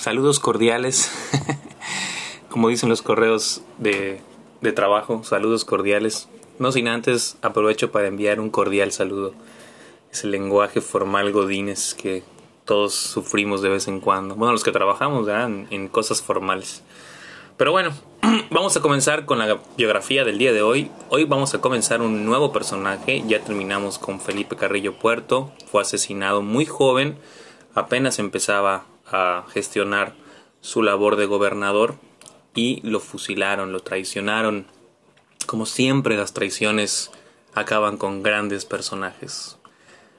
saludos cordiales, como dicen los correos de, de, trabajo, saludos cordiales. No sin antes aprovecho para enviar un cordial saludo. Es el lenguaje formal godines que todos sufrimos de vez en cuando. Bueno, los que trabajamos en, en cosas formales. Pero bueno, vamos a comenzar con la biografía del día de hoy. Hoy vamos a comenzar un nuevo personaje. Ya terminamos con Felipe Carrillo Puerto. Fue asesinado muy joven. Apenas empezaba a gestionar su labor de gobernador y lo fusilaron, lo traicionaron. Como siempre las traiciones acaban con grandes personajes.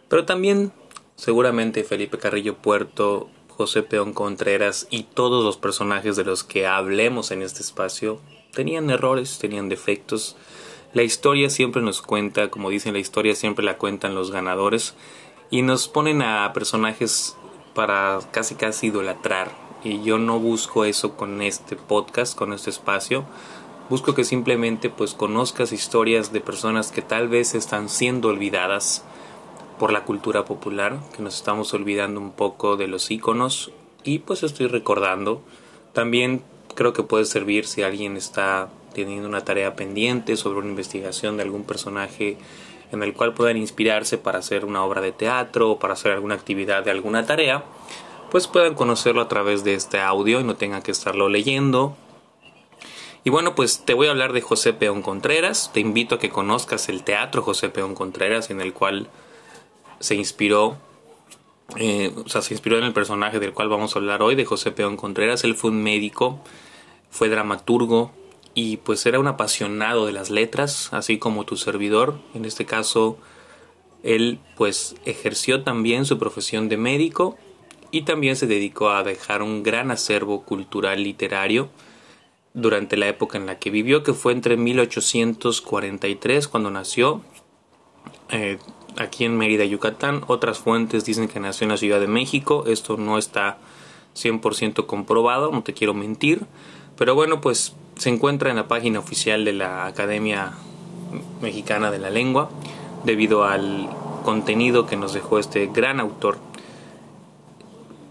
Pero también seguramente Felipe Carrillo Puerto José Peón Contreras y todos los personajes de los que hablemos en este espacio tenían errores, tenían defectos. La historia siempre nos cuenta, como dicen, la historia siempre la cuentan los ganadores y nos ponen a personajes para casi casi idolatrar. Y yo no busco eso con este podcast, con este espacio. Busco que simplemente pues conozcas historias de personas que tal vez están siendo olvidadas por la cultura popular, que nos estamos olvidando un poco de los iconos y pues estoy recordando. También creo que puede servir si alguien está teniendo una tarea pendiente sobre una investigación de algún personaje en el cual puedan inspirarse para hacer una obra de teatro o para hacer alguna actividad de alguna tarea, pues puedan conocerlo a través de este audio y no tengan que estarlo leyendo. Y bueno, pues te voy a hablar de José Peón Contreras. Te invito a que conozcas el teatro José Peón Contreras, en el cual se inspiró, eh, o sea, se inspiró en el personaje del cual vamos a hablar hoy, de José Peón Contreras. Él fue un médico, fue dramaturgo y pues era un apasionado de las letras, así como tu servidor. En este caso, él pues ejerció también su profesión de médico y también se dedicó a dejar un gran acervo cultural literario durante la época en la que vivió, que fue entre 1843 cuando nació, eh, aquí en Mérida, Yucatán. Otras fuentes dicen que nació en la Ciudad de México. Esto no está 100% comprobado, no te quiero mentir. Pero bueno, pues se encuentra en la página oficial de la Academia Mexicana de la Lengua debido al contenido que nos dejó este gran autor.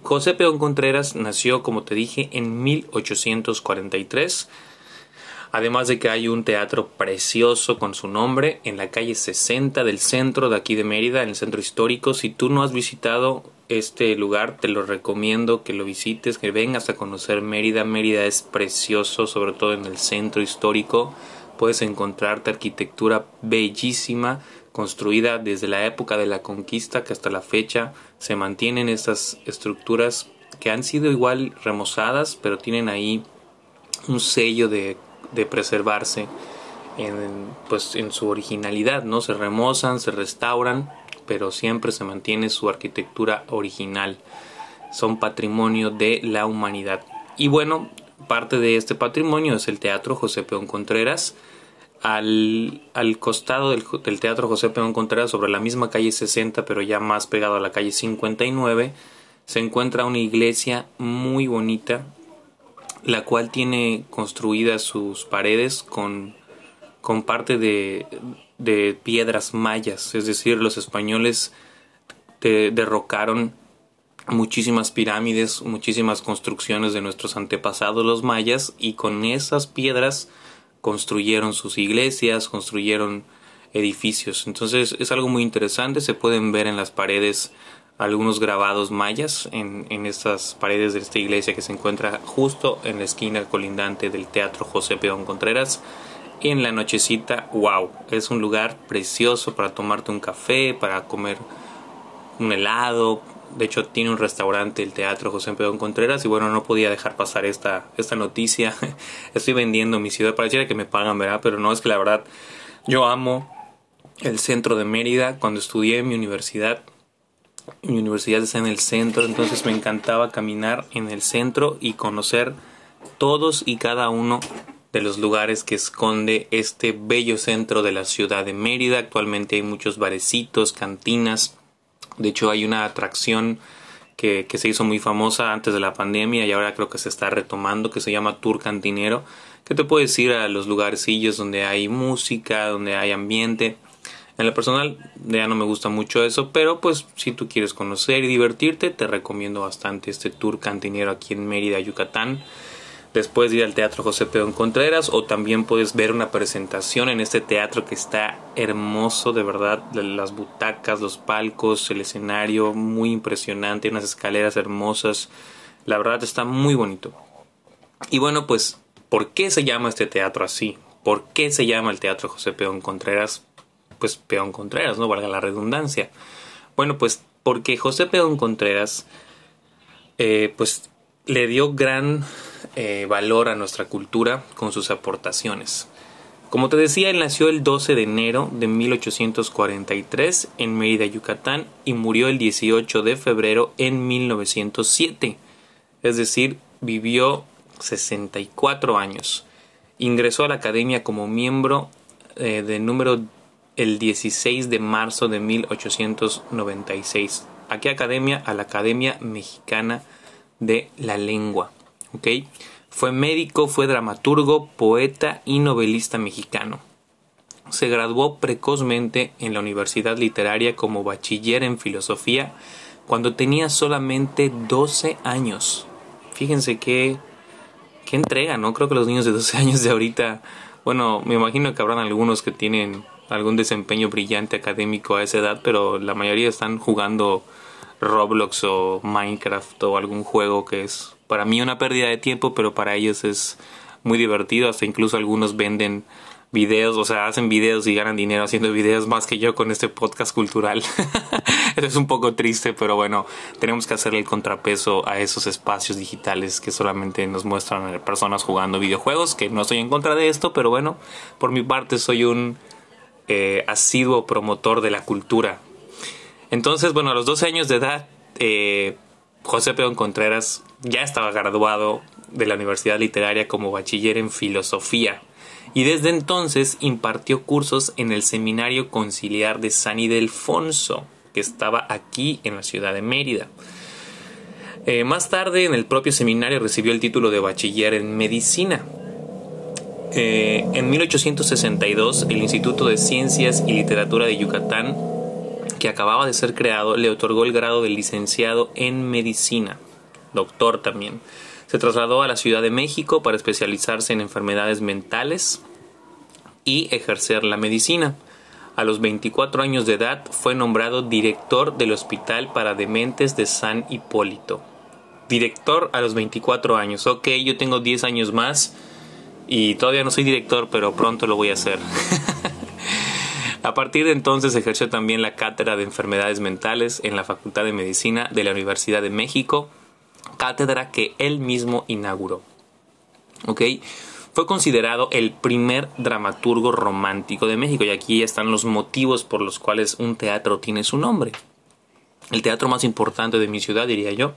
José Peón Contreras nació, como te dije, en 1843 Además de que hay un teatro precioso con su nombre en la calle 60 del centro de aquí de Mérida, en el centro histórico. Si tú no has visitado este lugar, te lo recomiendo que lo visites, que vengas a conocer Mérida. Mérida es precioso, sobre todo en el centro histórico. Puedes encontrarte arquitectura bellísima, construida desde la época de la conquista que hasta la fecha se mantienen estas estructuras que han sido igual remozadas, pero tienen ahí un sello de de preservarse en, pues, en su originalidad, ¿no? Se remozan, se restauran, pero siempre se mantiene su arquitectura original. Son patrimonio de la humanidad. Y bueno, parte de este patrimonio es el Teatro José Peón Contreras. Al, al costado del, del, Teatro José Peón Contreras, sobre la misma calle 60, pero ya más pegado a la calle 59, se encuentra una iglesia muy bonita, la cual tiene construidas sus paredes con, con parte de, de piedras mayas, es decir, los españoles derrocaron muchísimas pirámides, muchísimas construcciones de nuestros antepasados los mayas y con esas piedras construyeron sus iglesias, construyeron edificios. Entonces es algo muy interesante, se pueden ver en las paredes algunos grabados mayas en, en estas paredes de esta iglesia que se encuentra justo en la esquina colindante del Teatro José Peón Contreras. Y en la nochecita, wow, es un lugar precioso para tomarte un café, para comer un helado. De hecho, tiene un restaurante el Teatro José Peón Contreras y bueno, no podía dejar pasar esta, esta noticia. Estoy vendiendo mi ciudad, pareciera que me pagan, ¿verdad? Pero no, es que la verdad, yo amo el centro de Mérida. Cuando estudié en mi universidad, Mi universidad está en el centro, entonces me encantaba caminar en el centro y conocer todos y cada uno de los lugares que esconde este bello centro de la ciudad de Mérida. Actualmente hay muchos barecitos, cantinas. De hecho, hay una atracción que, que, se hizo muy famosa antes de la pandemia y ahora creo que se está retomando, que se llama Tour Cantinero, que te puedes ir a los lugarcillos donde hay música, donde hay ambiente. En lo personal ya no me gusta mucho eso, pero pues si tú quieres conocer y divertirte, te recomiendo bastante este Tour Cantinero aquí en Mérida, Yucatán después de ir al Teatro José Pedro Contreras o también puedes ver una presentación en este teatro que está hermoso, de verdad, las butacas, los palcos, el escenario, muy impresionante, unas escaleras hermosas, la verdad está muy bonito. Y bueno, pues, ¿por qué se llama este teatro así? ¿Por qué se llama el Teatro José Peón Contreras? Pues Peón Contreras, no valga la redundancia. Bueno, pues porque José Peón Contreras, eh, pues le dio gran eh, valor a nuestra cultura con sus aportaciones. Como te decía, él nació el 12 de enero de 1843 en Mérida, Yucatán, y murió el 18 de febrero en 1907. Es decir, vivió 64 años. Ingresó a la academia como miembro eh, de número el 16 de marzo de 1896. ¿A qué academia? A la Academia Mexicana de la Lengua. Fue médico, fue dramaturgo, poeta y novelista mexicano. Se graduó precozmente en la Universidad Literaria como bachiller en filosofía cuando tenía solamente 12 años. Fíjense qué, qué entrega, ¿no? Creo que los niños de 12 años de ahorita, bueno, me imagino que habrán algunos que tienen algún desempeño brillante académico a esa edad, pero la mayoría están jugando Roblox o Minecraft o algún juego que es para mí una pérdida de tiempo, pero para ellos es muy divertido. Hasta incluso algunos venden videos, o sea, hacen videos y ganan dinero haciendo videos más que yo con este podcast cultural. Eso es un poco triste, pero bueno, tenemos que hacerle el contrapeso a esos espacios digitales que solamente nos muestran personas jugando videojuegos, que no estoy en contra de esto, pero bueno, por mi parte soy un eh, asiduo promotor de la cultura. Entonces, bueno, a los 12 años de edad, eh, José Peón Contreras ya estaba graduado de la Universidad Literaria como bachiller en filosofía y desde entonces impartió cursos en el Seminario Conciliar de San Ildefonso, que estaba aquí en la ciudad de Mérida. Eh, más tarde, en el propio seminario, recibió el título de bachiller en medicina. Eh, en 1862, el Instituto de Ciencias y Literatura de Yucatán que acababa de ser creado, le otorgó el grado de licenciado en medicina, doctor también. Se trasladó a la Ciudad de México para especializarse en enfermedades mentales y ejercer la medicina. A los 24 años de edad fue nombrado director del Hospital para Dementes de San Hipólito. Director a los 24 años. Ok, yo tengo 10 años más y todavía no soy director, pero pronto lo voy a hacer. A partir de entonces ejerció también la cátedra de enfermedades mentales en la Facultad de Medicina de la Universidad de México, cátedra que él mismo inauguró. Fue considerado el primer dramaturgo romántico de México y aquí están los motivos por los cuales un teatro tiene su nombre. El teatro más importante de mi ciudad, diría yo,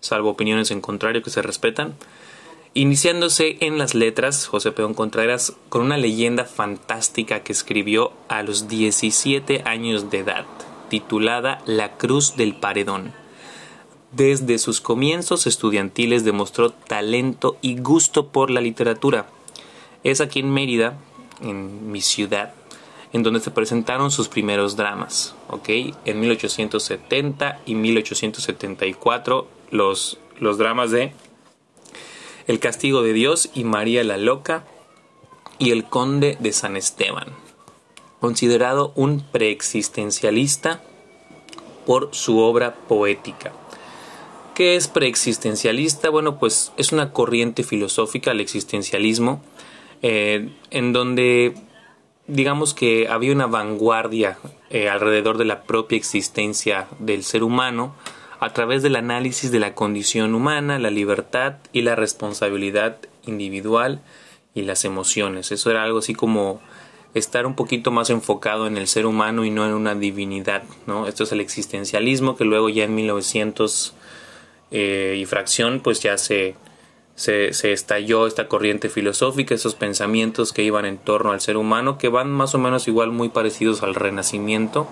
salvo opiniones en contrario que se respetan, Iniciándose en las letras, José Peón Contreras con una leyenda fantástica que escribió a los 17 años de edad, titulada La Cruz del Paredón. Desde sus comienzos estudiantiles demostró talento y gusto por la literatura. Es aquí en Mérida, en mi ciudad, en donde se presentaron sus primeros dramas. En 1870 y 1874 los, los dramas de el castigo de Dios y María la Loca y El Conde de San Esteban, considerado un preexistencialista por su obra poética. ¿Qué es preexistencialista? Bueno, pues es una corriente filosófica, el existencialismo, eh, en donde digamos que había una vanguardia eh, alrededor de la propia existencia del ser humano, a través del análisis de la condición humana, la libertad y la responsabilidad individual y las emociones. Eso era algo así como estar un poquito más enfocado en el ser humano y no en una divinidad, ¿no? Esto es el existencialismo que luego ya en 1900 eh, y fracción pues ya se, se, se, estalló esta corriente filosófica, esos pensamientos que iban en torno al ser humano, que van más o menos igual muy parecidos al renacimiento,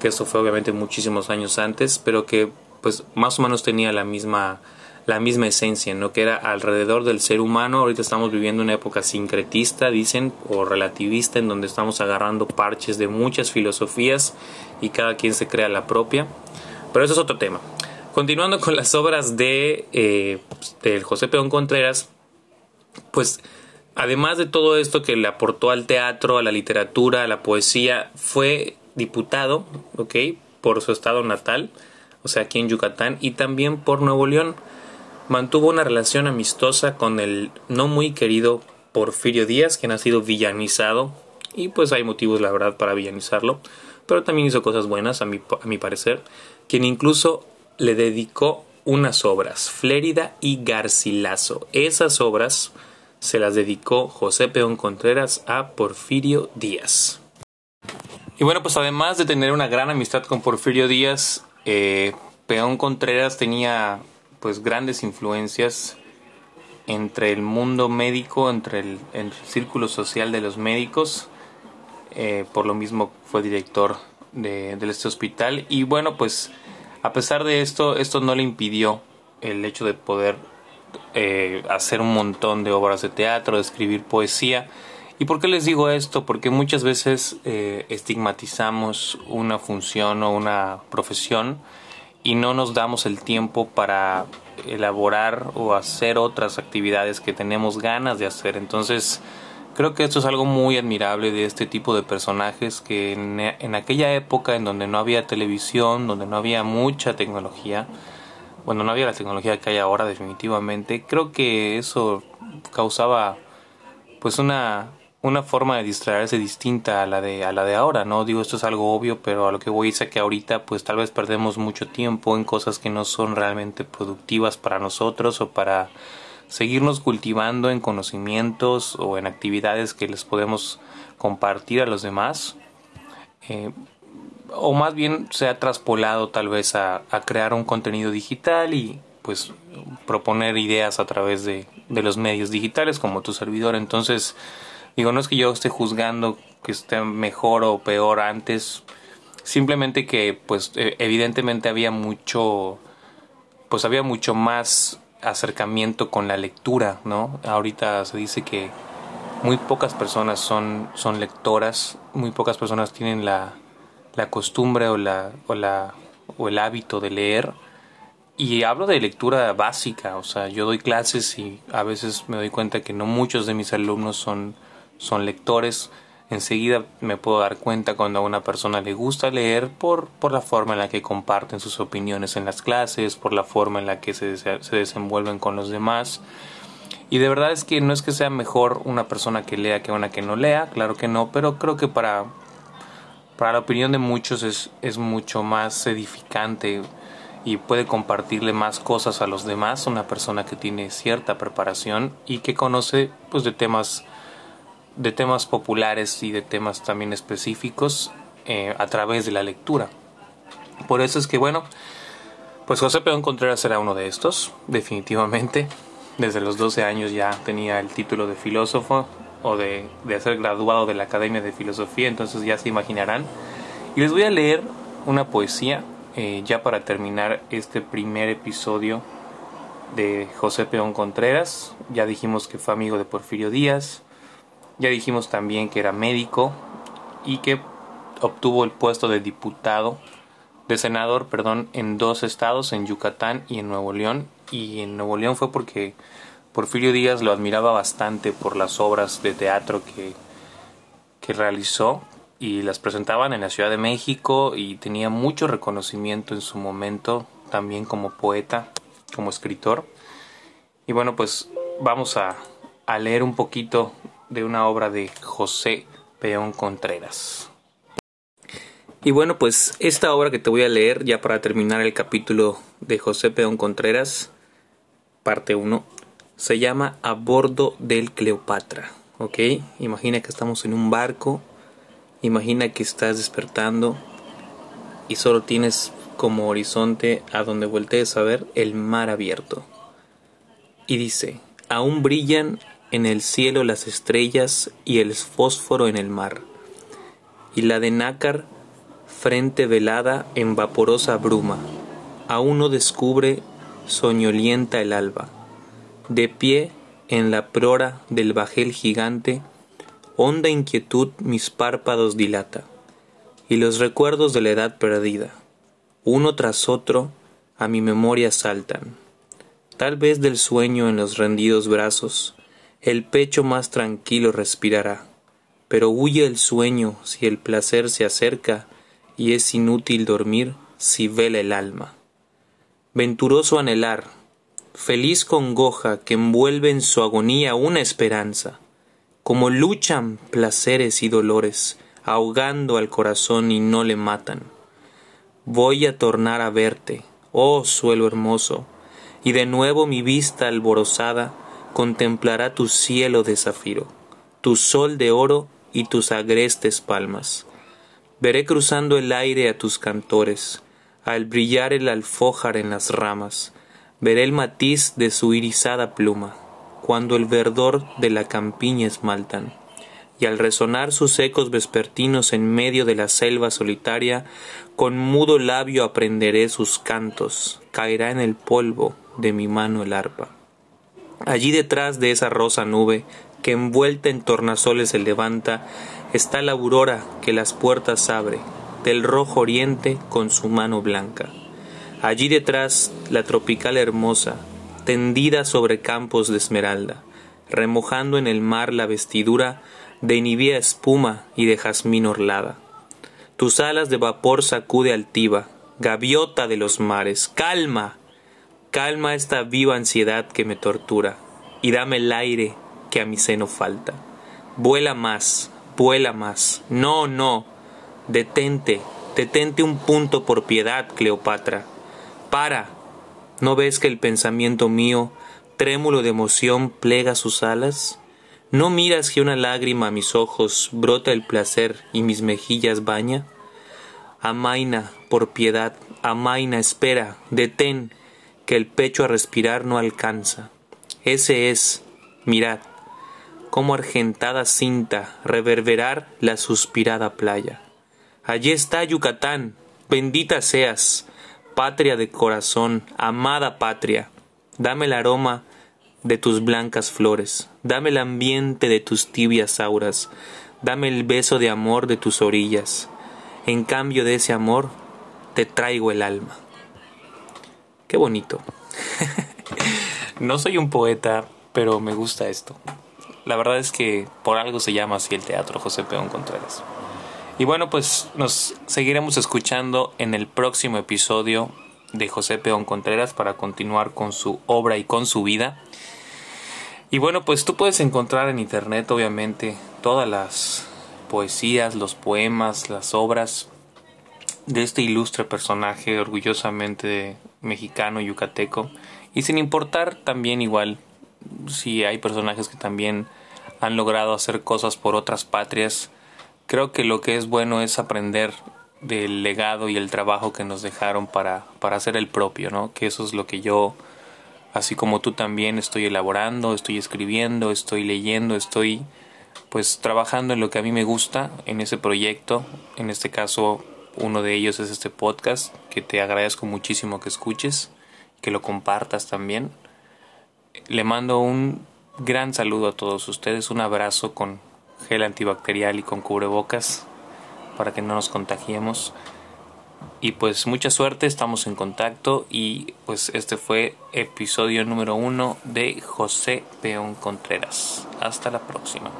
que eso fue obviamente muchísimos años antes, pero que pues más o menos tenía la misma la misma esencia, ¿no? que era alrededor del ser humano. Ahorita estamos viviendo una época sincretista, dicen, o relativista, en donde estamos agarrando parches de muchas filosofías y cada quien se crea la propia. Pero eso es otro tema. Continuando con las obras de, eh, del José Peón Contreras, pues además de todo esto que le aportó al teatro, a la literatura, a la poesía, fue diputado, ¿ok? Por su estado natal, o sea, aquí en Yucatán, y también por Nuevo León mantuvo una relación amistosa con el no muy querido Porfirio Díaz, quien ha sido villanizado, y pues hay motivos, la verdad, para villanizarlo, pero también hizo cosas buenas, a mi, a mi parecer, quien incluso le dedicó unas obras, Flérida y Garcilaso. Esas obras se las dedicó José Peón Contreras a Porfirio Díaz. Y bueno, pues además de tener una gran amistad con Porfirio Díaz, eh, Peón Contreras tenía pues grandes influencias entre el mundo médico, entre el, círculo social de los médicos. Eh, por lo mismo fue director de, este hospital. Y bueno, pues a pesar de esto, esto no le impidió el hecho de poder eh, hacer un montón de obras de teatro, de escribir poesía. ¿Y por qué les digo esto? Porque muchas veces eh, estigmatizamos una función o una profesión y no nos damos el tiempo para elaborar o hacer otras actividades que tenemos ganas de hacer. Entonces, creo que esto es algo muy admirable de este tipo de personajes que en, aquella época en donde no había televisión, donde no había mucha tecnología, bueno, no había la tecnología que hay ahora definitivamente, creo que eso causaba pues una una forma de distraerse distinta a la de a la de ahora, no digo esto es algo obvio, pero a lo que voy es que ahorita pues tal vez perdemos mucho tiempo en cosas que no son realmente productivas para nosotros o para seguirnos cultivando en conocimientos o en actividades que les podemos compartir a los demás. Eh, o más bien se ha traspolado tal vez a, a, crear un contenido digital y pues proponer ideas a través de, de los medios digitales como tu servidor. Entonces, Digo, no es que yo esté juzgando que esté mejor o peor antes, simplemente que pues e, evidentemente había mucho pues había mucho más acercamiento con la lectura, ¿no? Ahorita se dice que muy pocas personas son son lectoras, muy pocas personas tienen la la costumbre o la o la o el hábito de leer. Y hablo de lectura básica, o sea, yo doy clases y a veces me doy cuenta que no muchos de mis alumnos son son lectores, enseguida me puedo dar cuenta cuando a una persona le gusta leer por, por la forma en la que comparten sus opiniones en las clases, por la forma en la que se, se desenvuelven con los demás. Y de verdad es que no es que sea mejor una persona que lea que una que no lea, claro que no, pero creo que para, para la opinión de muchos es, es mucho más edificante y puede compartirle más cosas a los demás una persona que tiene cierta preparación y que conoce pues de temas de temas populares y de temas también específicos eh, a través de la lectura. Por eso es que, bueno, pues José Peón Contreras era uno de estos, definitivamente. Desde los 12 años ya tenía el título de filósofo o de, de ser graduado de la Academia de Filosofía, entonces ya se imaginarán. Y les voy a leer una poesía eh, ya para terminar este primer episodio de José Peón Contreras. Ya dijimos que fue amigo de Porfirio Díaz, ya dijimos también que era médico y que obtuvo el puesto de diputado, de senador, perdón, en dos estados, en Yucatán y en Nuevo León. Y en Nuevo León fue porque Porfirio Díaz lo admiraba bastante por las obras de teatro que, que realizó y las presentaban en la Ciudad de México y tenía mucho reconocimiento en su momento también como poeta, como escritor. Y bueno, pues vamos a, a leer un poquito de una obra de José Peón Contreras. Y bueno, pues esta obra que te voy a leer ya para terminar el capítulo de José Peón Contreras, parte 1, se llama A bordo del Cleopatra. ¿Ok? Imagina que estamos en un barco Imagina que estás despertando y solo tienes como horizonte a donde voltees a ver el mar abierto. Y dice, aún brillan en el cielo las estrellas y el fósforo en el mar. Y la de nácar, frente velada en vaporosa bruma, aún no descubre soñolienta el alba. De pie en la prora del bajel gigante, honda inquietud mis párpados dilata, y los recuerdos de la edad perdida, uno tras otro, a mi memoria saltan. Tal vez del sueño en los rendidos brazos, el pecho más tranquilo respirará, pero huye el sueño si el placer se acerca, y es inútil dormir si vela el alma. Venturoso anhelar, feliz congoja que envuelve en su agonía una esperanza, como luchan placeres y dolores, ahogando al corazón y no le matan. Voy a tornar a verte, oh suelo hermoso, y de nuevo mi vista alborozada contemplará tu cielo de zafiro, tu sol de oro y tus agrestes palmas. Veré cruzando el aire a tus cantores, al brillar el alfojar en las ramas, veré el matiz de su irisada pluma, cuando el verdor de la campiña esmaltan, y al resonar sus ecos vespertinos en medio de la selva solitaria, con mudo labio aprenderé sus cantos, caerá en el polvo de mi mano el arpa. Allí detrás de esa rosa nube, que envuelta en tornasoles se levanta, está la aurora que las puertas abre, del rojo oriente con su mano blanca. Allí detrás la tropical hermosa, tendida sobre campos de esmeralda, remojando en el mar la vestidura de nivea espuma y de jazmín orlada. Tus alas de vapor sacude altiva, gaviota de los mares, calma, calma esta viva ansiedad que me tortura, y dame el aire que a mi seno falta. Vuela más, vuela más, no, no, detente, detente un punto por piedad, Cleopatra para. ¿No ves que el pensamiento mío, trémulo de emoción, plega sus alas? ¿No miras que una lágrima a mis ojos brota el placer y mis mejillas baña? Amaina, por piedad, amaina, espera, detén, que el pecho a respirar no alcanza. Ese es, mirad, como argentada cinta reverberar la suspirada playa. Allí está Yucatán, bendita seas, patria de corazón, amada patria, dame el aroma de tus blancas flores, dame el ambiente de tus tibias auras, dame el beso de amor de tus orillas. En cambio de ese amor, te traigo el alma. Qué bonito. no soy un poeta, pero me gusta esto. La verdad es que por algo se llama así el teatro José Peón Contreras. Y bueno, pues nos seguiremos escuchando en el próximo episodio de José Peón Contreras para continuar con su obra y con su vida. Y bueno, pues tú puedes encontrar en internet obviamente todas las poesías, los poemas, las obras de este ilustre personaje orgullosamente mexicano yucateco y sin importar también igual si hay personajes que también han logrado hacer cosas por otras patrias creo que lo que es bueno es aprender del legado y el trabajo que nos dejaron para, para hacer el propio, ¿no? Que eso es lo que yo, así como tú también, estoy elaborando, estoy escribiendo, estoy leyendo, estoy pues trabajando en lo que a mí me gusta, en ese proyecto, en este caso uno de ellos es este podcast, que te agradezco muchísimo que escuches, que lo compartas también. Le mando un gran saludo a todos ustedes, un abrazo con gel antibacterial y con cubrebocas para que no nos contagiemos. Y pues mucha suerte, estamos en contacto y pues este fue episodio número uno de José Peón Contreras. Hasta la próxima.